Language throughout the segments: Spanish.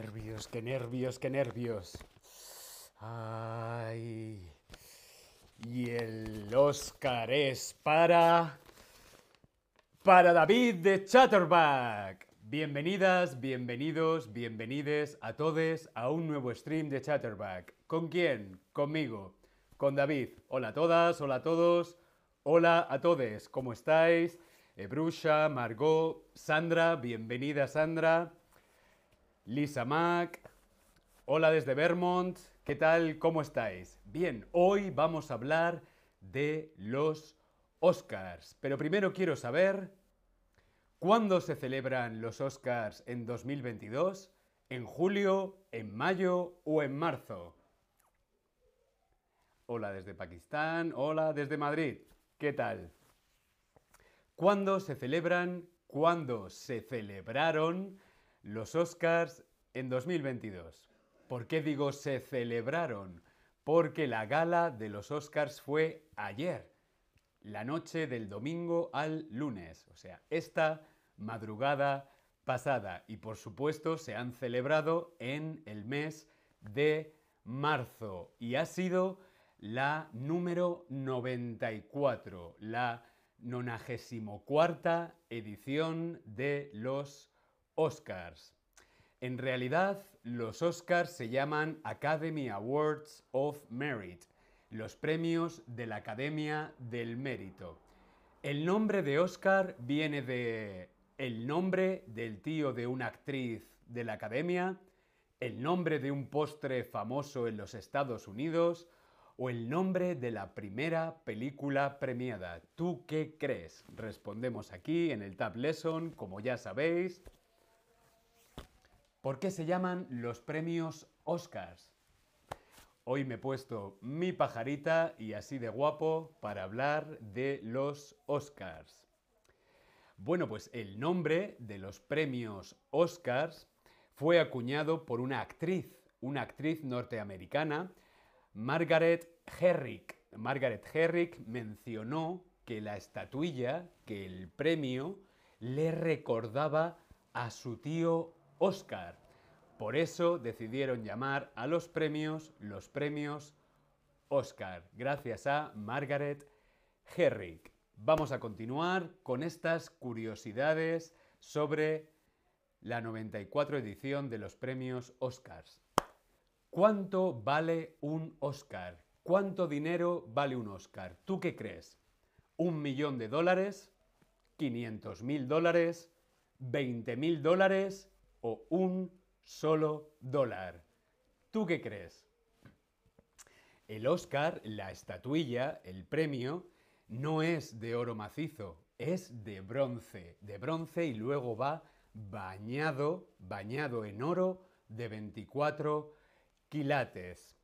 nervios, qué nervios, qué nervios. Ay. Y el Oscar es para... Para David de Chatterback. Bienvenidas, bienvenidos, bienvenides a todos a un nuevo stream de Chatterback. ¿Con quién? Conmigo, con David. Hola a todas, hola a todos, hola a todos. ¿Cómo estáis? Ebrusha, Margot, Sandra, bienvenida Sandra. Lisa Mac, hola desde Vermont, ¿qué tal? ¿Cómo estáis? Bien, hoy vamos a hablar de los Oscars, pero primero quiero saber, ¿cuándo se celebran los Oscars en 2022? ¿En julio, en mayo o en marzo? Hola desde Pakistán, hola desde Madrid, ¿qué tal? ¿Cuándo se celebran, cuándo se celebraron los Oscars en 2022. ¿Por qué digo se celebraron? Porque la gala de los Oscars fue ayer, la noche del domingo al lunes, o sea, esta madrugada pasada. Y por supuesto se han celebrado en el mes de marzo y ha sido la número 94, la 94 edición de los Oscars. En realidad, los Oscars se llaman Academy Awards of Merit, los premios de la Academia del Mérito. El nombre de Oscar viene de el nombre del tío de una actriz de la Academia, el nombre de un postre famoso en los Estados Unidos o el nombre de la primera película premiada. ¿Tú qué crees? Respondemos aquí en el Tab Lesson, como ya sabéis. ¿Por qué se llaman los premios Oscars? Hoy me he puesto mi pajarita y así de guapo para hablar de los Oscars. Bueno, pues el nombre de los premios Oscars fue acuñado por una actriz, una actriz norteamericana, Margaret Herrick. Margaret Herrick mencionó que la estatuilla, que el premio, le recordaba a su tío Oscar. Por eso decidieron llamar a los premios los premios Oscar, gracias a Margaret Herrick. Vamos a continuar con estas curiosidades sobre la 94 edición de los premios Oscars. ¿Cuánto vale un Oscar? ¿Cuánto dinero vale un Oscar? ¿Tú qué crees? ¿Un millón de dólares? ¿500 mil dólares? ¿20 mil dólares? O un solo dólar. ¿Tú qué crees? El Oscar, la estatuilla, el premio, no es de oro macizo, es de bronce, de bronce y luego va bañado, bañado en oro de 24 quilates.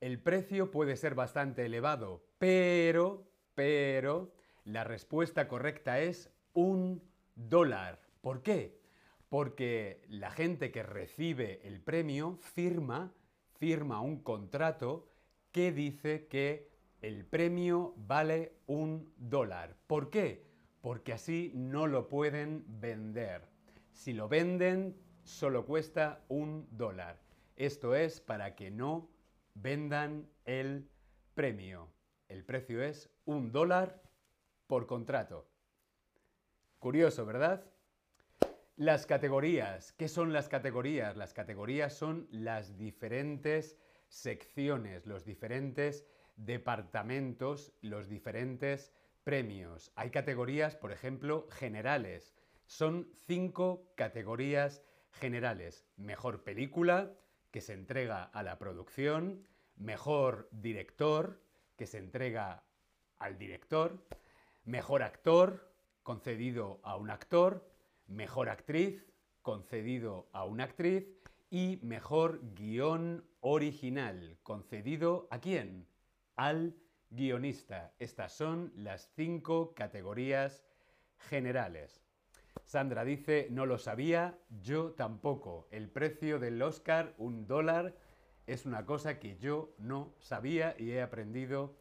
El precio puede ser bastante elevado, pero, pero, la respuesta correcta es un dólar. ¿Por qué? Porque la gente que recibe el premio firma, firma un contrato que dice que el premio vale un dólar. ¿Por qué? Porque así no lo pueden vender. Si lo venden, solo cuesta un dólar. Esto es para que no vendan el premio. El precio es un dólar por contrato. Curioso, ¿verdad? Las categorías. ¿Qué son las categorías? Las categorías son las diferentes secciones, los diferentes departamentos, los diferentes premios. Hay categorías, por ejemplo, generales. Son cinco categorías generales. Mejor película, que se entrega a la producción. Mejor director, que se entrega al director. Mejor actor, concedido a un actor Mejor actriz, concedido a una actriz, y mejor guion original, concedido a quién? Al guionista. Estas son las cinco categorías generales. Sandra dice, no lo sabía, yo tampoco. El precio del Oscar, un dólar, es una cosa que yo no sabía y he aprendido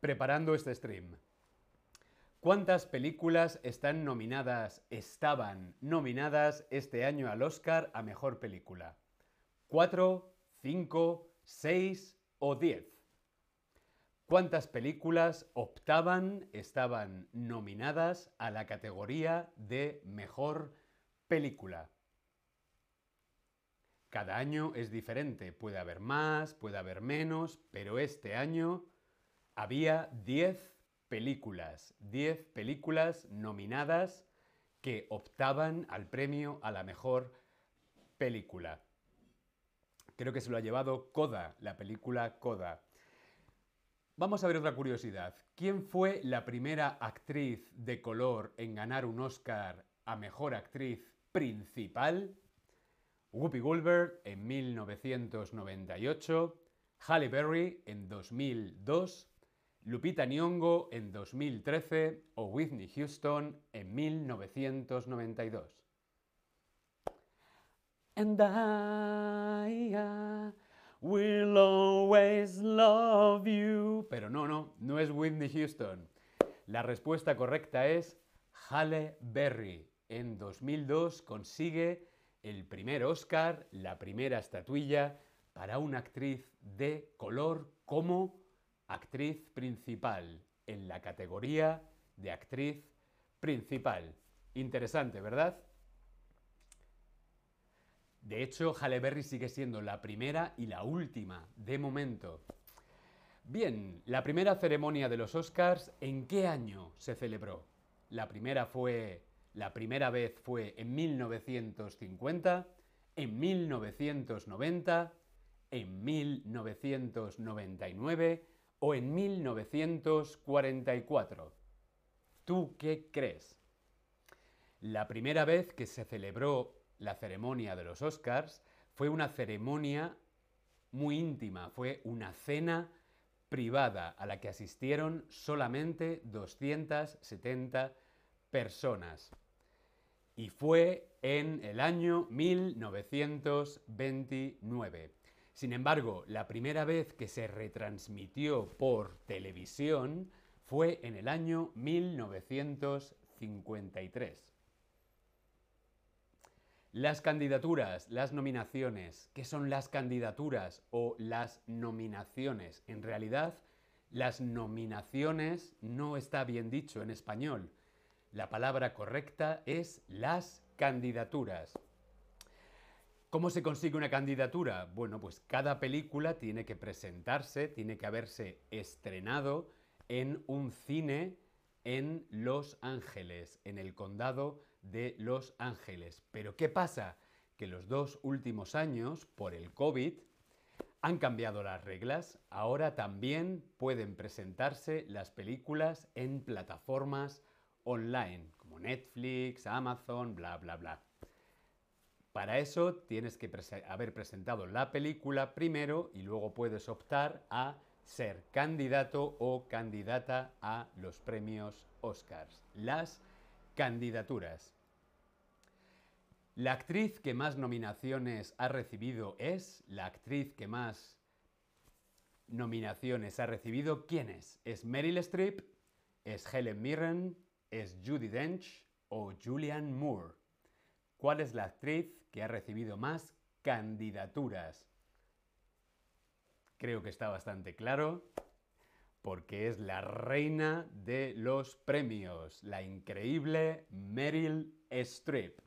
preparando este stream. ¿Cuántas películas están nominadas, estaban nominadas este año al Oscar a Mejor Película? ¿Cuatro, cinco, seis o diez? ¿Cuántas películas optaban, estaban nominadas a la categoría de mejor película? Cada año es diferente, puede haber más, puede haber menos, pero este año había 10 películas, 10 películas nominadas que optaban al premio a la mejor película. Creo que se lo ha llevado Coda, la película Coda. Vamos a ver otra curiosidad. ¿Quién fue la primera actriz de color en ganar un Oscar a Mejor Actriz Principal? Whoopi Goldberg en 1998, Halle Berry en 2002, Lupita Nyong'o en 2013 o Whitney Houston en 1992. And I, always love you. Pero no, no, no es Whitney Houston. La respuesta correcta es Halle Berry. En 2002 consigue el primer Oscar, la primera estatuilla para una actriz de color como actriz principal en la categoría de actriz principal. Interesante, ¿verdad? De hecho, Halle Berry sigue siendo la primera y la última, de momento. Bien, la primera ceremonia de los Oscars, ¿en qué año se celebró? La primera fue. La primera vez fue en 1950, en 1990, en 1999 o en 1944. ¿Tú qué crees? La primera vez que se celebró la ceremonia de los Oscars fue una ceremonia muy íntima, fue una cena privada a la que asistieron solamente 270 personas. Y fue en el año 1929. Sin embargo, la primera vez que se retransmitió por televisión fue en el año 1953. Las candidaturas, las nominaciones. ¿Qué son las candidaturas o las nominaciones? En realidad, las nominaciones no está bien dicho en español. La palabra correcta es las candidaturas. ¿Cómo se consigue una candidatura? Bueno, pues cada película tiene que presentarse, tiene que haberse estrenado en un cine en Los Ángeles, en el condado de Los Ángeles. Pero ¿qué pasa? Que los dos últimos años, por el COVID, han cambiado las reglas. Ahora también pueden presentarse las películas en plataformas online, como Netflix, Amazon, bla, bla, bla. Para eso tienes que haber presentado la película primero y luego puedes optar a ser candidato o candidata a los premios Oscars. Las candidaturas. La actriz que más nominaciones ha recibido es la actriz que más nominaciones ha recibido. ¿Quién es? ¿Es Meryl Streep? ¿Es Helen Mirren? ¿Es Judy Dench? ¿O Julianne Moore? ¿Cuál es la actriz que ha recibido más candidaturas? Creo que está bastante claro porque es la reina de los premios, la increíble Meryl Streep.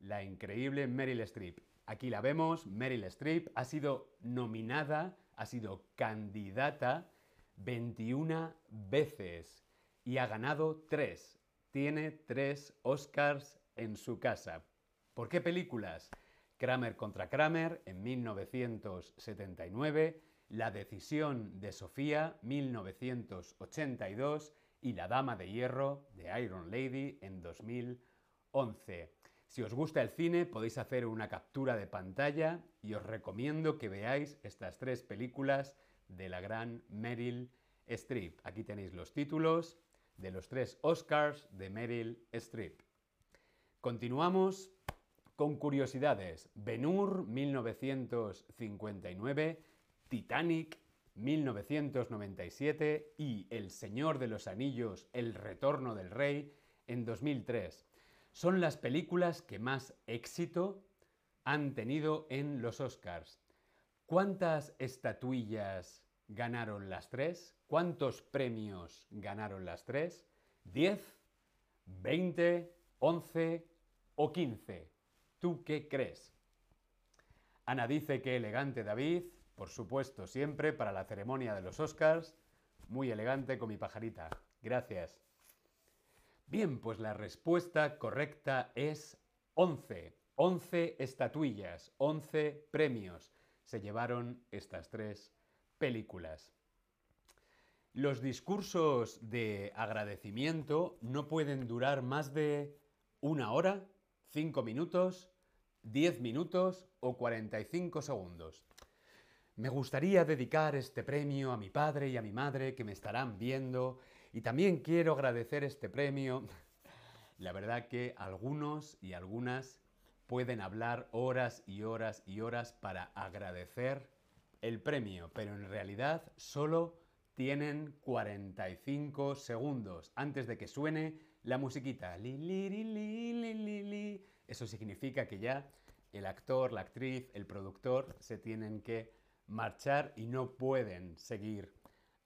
La increíble Meryl Streep. Aquí la vemos, Meryl Streep ha sido nominada, ha sido candidata 21 veces y ha ganado 3. Tiene 3 Oscars en su casa. ¿Por qué películas? Kramer contra Kramer en 1979, la decisión de Sofía, 1982, y La Dama de Hierro de Iron Lady en 2011. Si os gusta el cine, podéis hacer una captura de pantalla y os recomiendo que veáis estas tres películas de la gran Meryl Streep. Aquí tenéis los títulos de los tres Oscars de Meryl Streep. Continuamos con curiosidades. Ben-Hur 1959 Titanic 1997 y El Señor de los Anillos, El Retorno del Rey en 2003. Son las películas que más éxito han tenido en los Oscars. ¿Cuántas estatuillas ganaron las tres? ¿Cuántos premios ganaron las tres? ¿10, 20, 11 o 15? ¿Tú qué crees? Ana dice que elegante David, por supuesto, siempre para la ceremonia de los Oscars. Muy elegante con mi pajarita. Gracias. Bien, pues la respuesta correcta es 11. 11 estatuillas, 11 premios se llevaron estas tres películas. Los discursos de agradecimiento no pueden durar más de una hora, cinco minutos, diez minutos o 45 segundos. Me gustaría dedicar este premio a mi padre y a mi madre que me estarán viendo y también quiero agradecer este premio. La verdad que algunos y algunas pueden hablar horas y horas y horas para agradecer el premio, pero en realidad solo tienen 45 segundos antes de que suene la musiquita. Eso significa que ya el actor, la actriz, el productor se tienen que marchar y no pueden seguir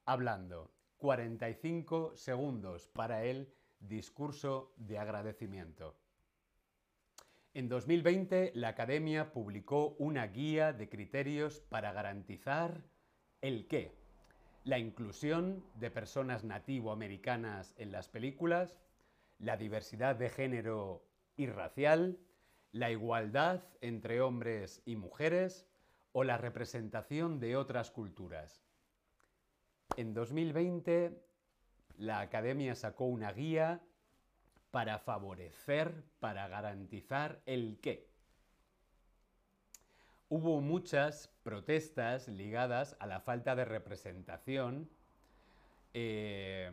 hablando. 45 segundos para el discurso de agradecimiento. En 2020, la Academia publicó una guía de criterios para garantizar el qué. La inclusión de personas nativoamericanas en las películas, la diversidad de género y racial, la igualdad entre hombres y mujeres o la representación de otras culturas. En 2020, la Academia sacó una guía para favorecer, para garantizar el qué. Hubo muchas protestas ligadas a la falta de representación, eh,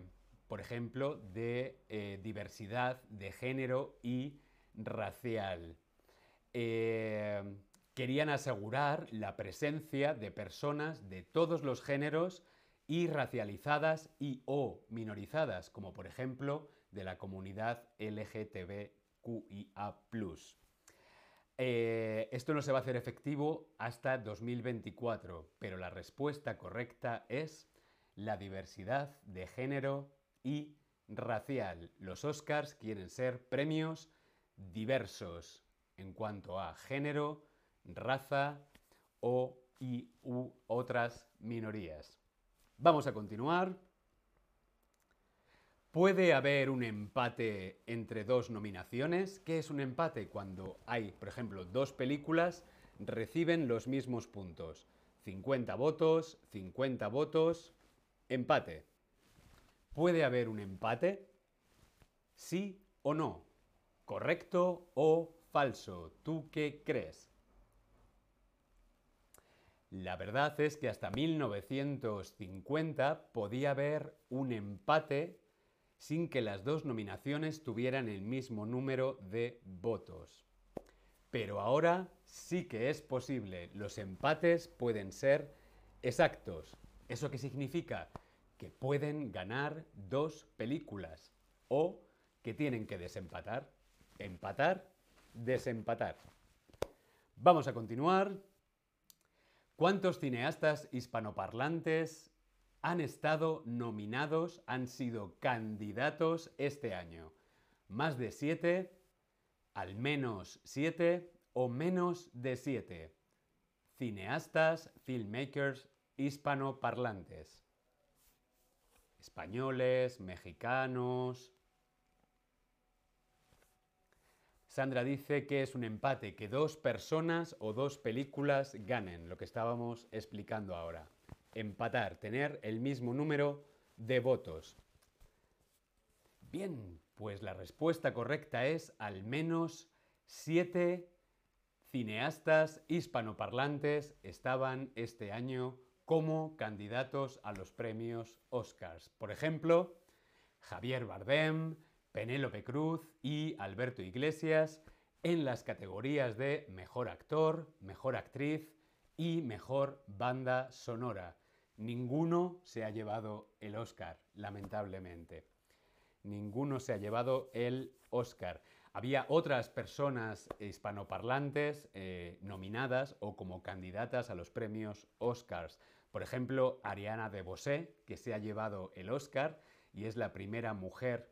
por ejemplo, de eh, diversidad de género y racial. Eh, querían asegurar la presencia de personas de todos los géneros y racializadas y o minorizadas, como por ejemplo de la comunidad LGTBQIA. Eh, esto no se va a hacer efectivo hasta 2024, pero la respuesta correcta es la diversidad de género y racial. Los Oscars quieren ser premios diversos en cuanto a género, raza o y u otras minorías. Vamos a continuar. ¿Puede haber un empate entre dos nominaciones? ¿Qué es un empate? Cuando hay, por ejemplo, dos películas reciben los mismos puntos. 50 votos, 50 votos, empate. ¿Puede haber un empate? ¿Sí o no? ¿Correcto o falso? ¿Tú qué crees? La verdad es que hasta 1950 podía haber un empate sin que las dos nominaciones tuvieran el mismo número de votos. Pero ahora sí que es posible. Los empates pueden ser exactos. ¿Eso qué significa? Que pueden ganar dos películas o que tienen que desempatar. Empatar, desempatar. Vamos a continuar. ¿Cuántos cineastas hispanoparlantes han estado nominados, han sido candidatos este año. Más de siete, al menos siete o menos de siete. Cineastas, filmmakers hispanoparlantes. Españoles, mexicanos. Sandra dice que es un empate, que dos personas o dos películas ganen, lo que estábamos explicando ahora empatar, tener el mismo número de votos. Bien, pues la respuesta correcta es al menos siete cineastas hispanoparlantes estaban este año como candidatos a los premios Oscars. Por ejemplo, Javier Bardem, Penélope Cruz y Alberto Iglesias en las categorías de Mejor Actor, Mejor Actriz y Mejor Banda Sonora. Ninguno se ha llevado el Oscar, lamentablemente. Ninguno se ha llevado el Oscar. Había otras personas hispanoparlantes eh, nominadas o como candidatas a los premios Oscars. Por ejemplo, Ariana DeBose, que se ha llevado el Oscar y es la primera mujer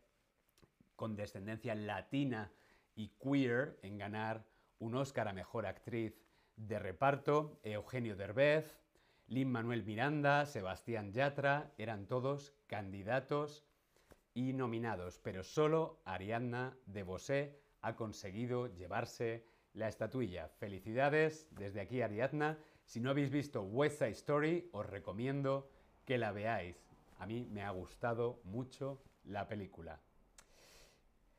con descendencia latina y queer en ganar un Oscar a Mejor Actriz de Reparto. Eugenio Derbez, Lin Manuel Miranda, Sebastián Yatra, eran todos candidatos y nominados, pero solo Ariadna de Bosé ha conseguido llevarse la estatuilla. Felicidades desde aquí, Ariadna. Si no habéis visto West Side Story, os recomiendo que la veáis. A mí me ha gustado mucho la película.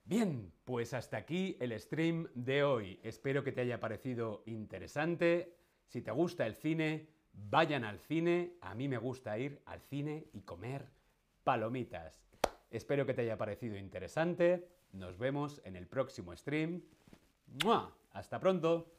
Bien, pues hasta aquí el stream de hoy. Espero que te haya parecido interesante. Si te gusta el cine, vayan al cine. A mí me gusta ir al cine y comer palomitas. Espero que te haya parecido interesante. Nos vemos en el próximo stream. ¡Mua! Hasta pronto.